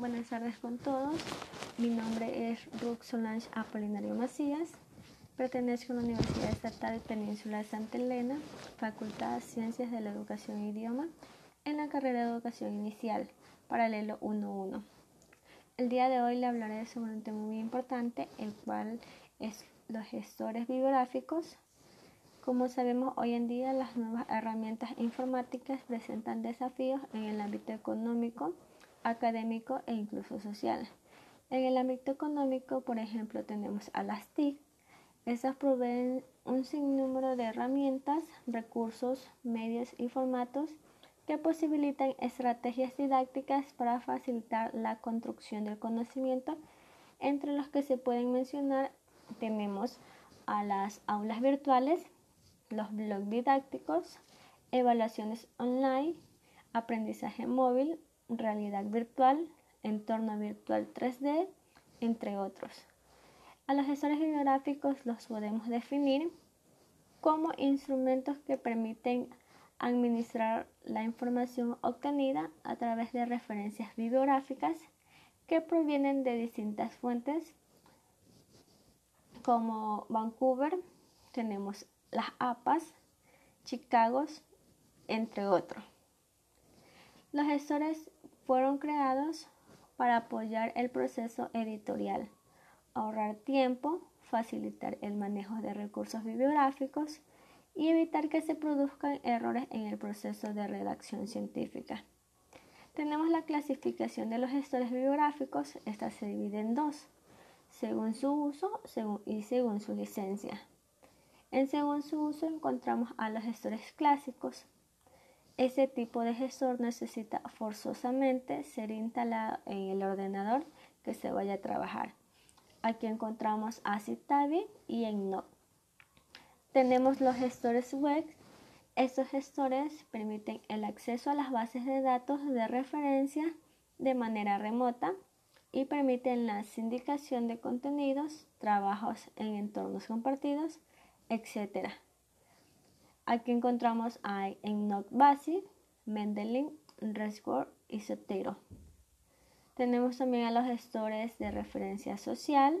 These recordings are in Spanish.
Buenas tardes con todos. Mi nombre es Ruth Solange Apolinario Macías. Pertenezco a la Universidad Estatal Península de Santa Elena, Facultad de Ciencias de la Educación e Idioma, en la carrera de Educación Inicial, paralelo 1.1. El día de hoy le hablaré sobre un tema muy importante, el cual es los gestores bibliográficos. Como sabemos, hoy en día las nuevas herramientas informáticas presentan desafíos en el ámbito económico, académico e incluso social. En el ámbito económico, por ejemplo, tenemos a las TIC. Estas proveen un sinnúmero de herramientas, recursos, medios y formatos que posibilitan estrategias didácticas para facilitar la construcción del conocimiento, entre los que se pueden mencionar tenemos a las aulas virtuales, los blogs didácticos, evaluaciones online, aprendizaje móvil, realidad virtual, entorno virtual 3D, entre otros. A los gestores bibliográficos los podemos definir como instrumentos que permiten administrar la información obtenida a través de referencias bibliográficas que provienen de distintas fuentes como Vancouver, tenemos las APAS, Chicago, entre otros. Los gestores fueron creados para apoyar el proceso editorial, ahorrar tiempo, facilitar el manejo de recursos bibliográficos y evitar que se produzcan errores en el proceso de redacción científica. Tenemos la clasificación de los gestores bibliográficos, esta se divide en dos, según su uso y según su licencia. En según su uso encontramos a los gestores clásicos. Ese tipo de gestor necesita forzosamente ser instalado en el ordenador que se vaya a trabajar. Aquí encontramos a Citavi y EndNote. Tenemos los gestores web. Estos gestores permiten el acceso a las bases de datos de referencia de manera remota y permiten la sindicación de contenidos, trabajos en entornos compartidos, etc. Aquí encontramos a Enoch Basi, Mendelin, Resgor y Sotero. Tenemos también a los gestores de referencia social.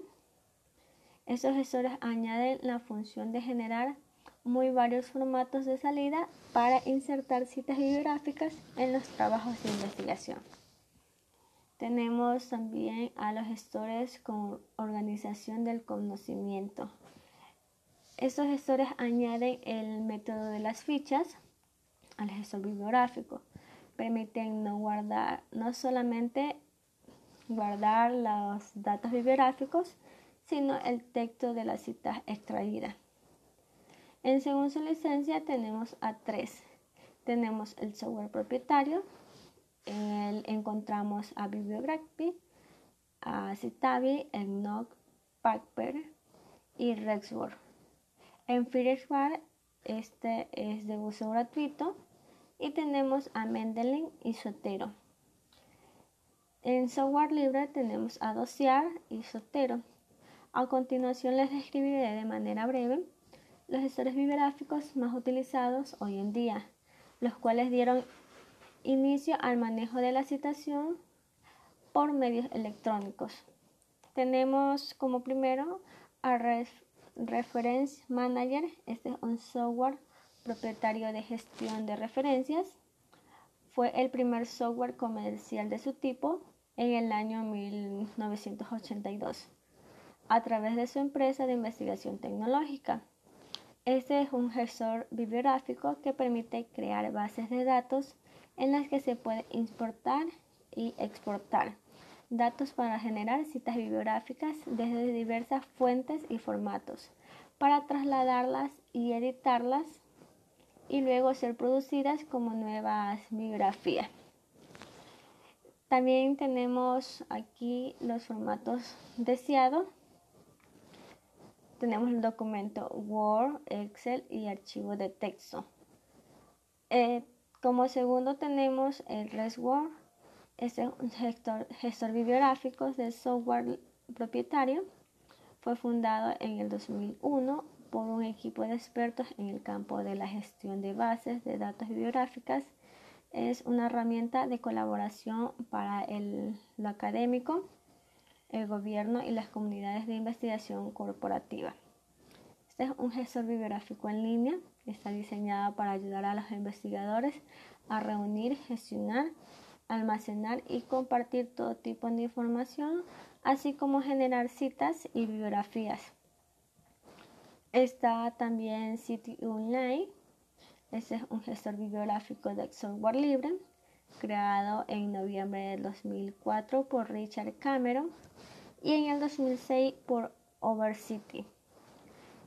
Estos gestores añaden la función de generar muy varios formatos de salida para insertar citas bibliográficas en los trabajos de investigación. Tenemos también a los gestores con organización del conocimiento. Estos gestores añaden el método de las fichas al gestor bibliográfico. Permiten no guardar, no solamente guardar los datos bibliográficos, sino el texto de la cita extraída. En según su licencia tenemos a tres. Tenemos el software propietario, en él encontramos a Bibliography, a Citavi, Enoch, Packper y Rexword. En Fireware este es de uso gratuito y tenemos a Mendeley y Sotero. En software libre tenemos a Dossier y Sotero. A continuación les describiré de manera breve los gestores bibliográficos más utilizados hoy en día, los cuales dieron Inicio al manejo de la citación por medios electrónicos. Tenemos como primero a Reference Manager. Este es un software propietario de gestión de referencias. Fue el primer software comercial de su tipo en el año 1982 a través de su empresa de investigación tecnológica. Este es un gestor bibliográfico que permite crear bases de datos en las que se puede importar y exportar datos para generar citas bibliográficas desde diversas fuentes y formatos, para trasladarlas y editarlas y luego ser producidas como nuevas bibliografías. También tenemos aquí los formatos deseados. Tenemos el documento Word, Excel y archivo de texto. Eh, como segundo tenemos el ResWord, este gestor, gestor bibliográfico de software propietario. Fue fundado en el 2001 por un equipo de expertos en el campo de la gestión de bases de datos bibliográficas es una herramienta de colaboración para el, lo académico, el gobierno y las comunidades de investigación corporativa. Este es un gestor bibliográfico en línea. Está diseñado para ayudar a los investigadores a reunir, gestionar, almacenar y compartir todo tipo de información, así como generar citas y bibliografías. Está también City Online. Es un gestor bibliográfico de software libre creado en noviembre del 2004 por Richard Cameron y en el 2006 por Overcity.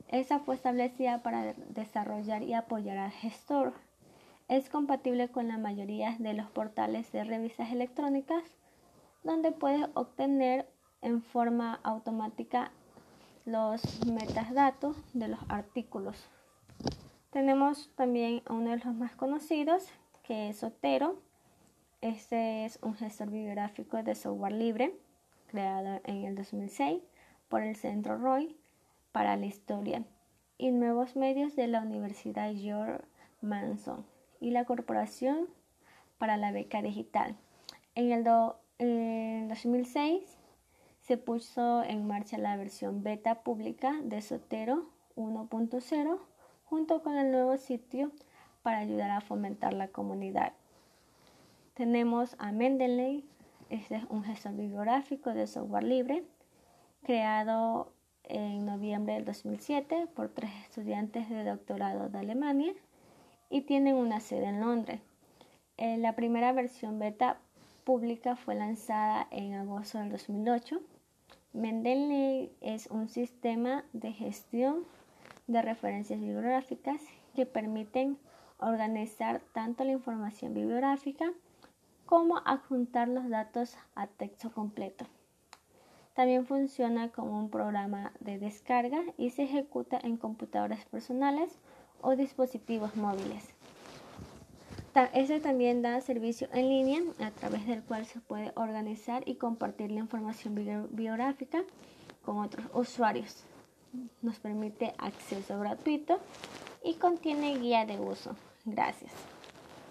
Esa fue establecida para desarrollar y apoyar al gestor. Es compatible con la mayoría de los portales de revistas electrónicas donde puedes obtener en forma automática los metadatos de los artículos. Tenemos también uno de los más conocidos que es Otero. Este es un gestor bibliográfico de software libre creado en el 2006 por el Centro Roy para la Historia y Nuevos Medios de la Universidad George Manson y la Corporación para la Beca Digital. En el, 2006 se puso en marcha la versión beta pública de Sotero 1.0 junto con el nuevo sitio para ayudar a fomentar la comunidad. Tenemos a Mendeley, este es un gestor bibliográfico de software libre creado en noviembre del 2007 por tres estudiantes de doctorado de Alemania y tienen una sede en Londres. Eh, la primera versión beta pública fue lanzada en agosto del 2008. Mendeley es un sistema de gestión de referencias bibliográficas que permiten organizar tanto la información bibliográfica como adjuntar los datos a texto completo. También funciona como un programa de descarga y se ejecuta en computadoras personales o dispositivos móviles. Este también da servicio en línea a través del cual se puede organizar y compartir la información biográfica con otros usuarios. Nos permite acceso gratuito y contiene guía de uso. Gracias.